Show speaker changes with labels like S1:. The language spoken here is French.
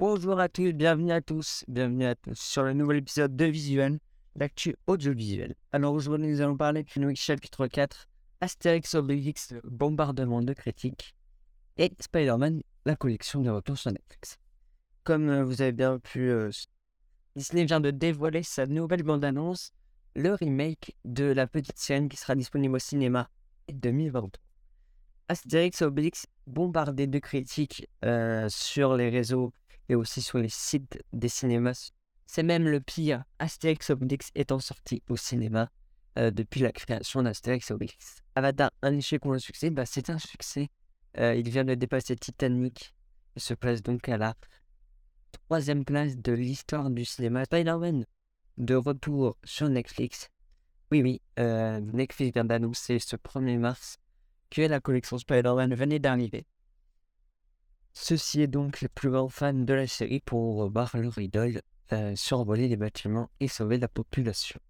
S1: Bonjour à tous, bienvenue à tous, bienvenue à tous sur le nouvel épisode de Visuel, l'actu audiovisuel. Alors aujourd'hui nous allons parler du chapitre 4, Astérix Obélix, le bombardement de critiques, et Spider-Man, la collection de retours sur Netflix. Comme euh, vous avez bien pu... euh, Disney vient de dévoiler sa nouvelle bande-annonce, le remake de La Petite Sirène qui sera disponible au cinéma en 2023. Astérix Obélix bombardé de critiques euh, sur les réseaux et aussi sur les sites des cinémas. C'est même le pire, Astérix Obélix étant sorti au cinéma euh, depuis la création d'Astérix Obélix. Avatar, un échec ou un succès? Bah, C'est un succès. Euh, il vient de dépasser Titanic et se place donc à la troisième place de l'histoire du cinéma. Spider-Man, de retour sur Netflix. Oui, oui, euh, Netflix vient d'annoncer ce 1er mars que la collection Spider-Man venait d'arriver. Ceci est donc les plus grands fans de la série pour voir leur idole euh, survoler les bâtiments et sauver la population.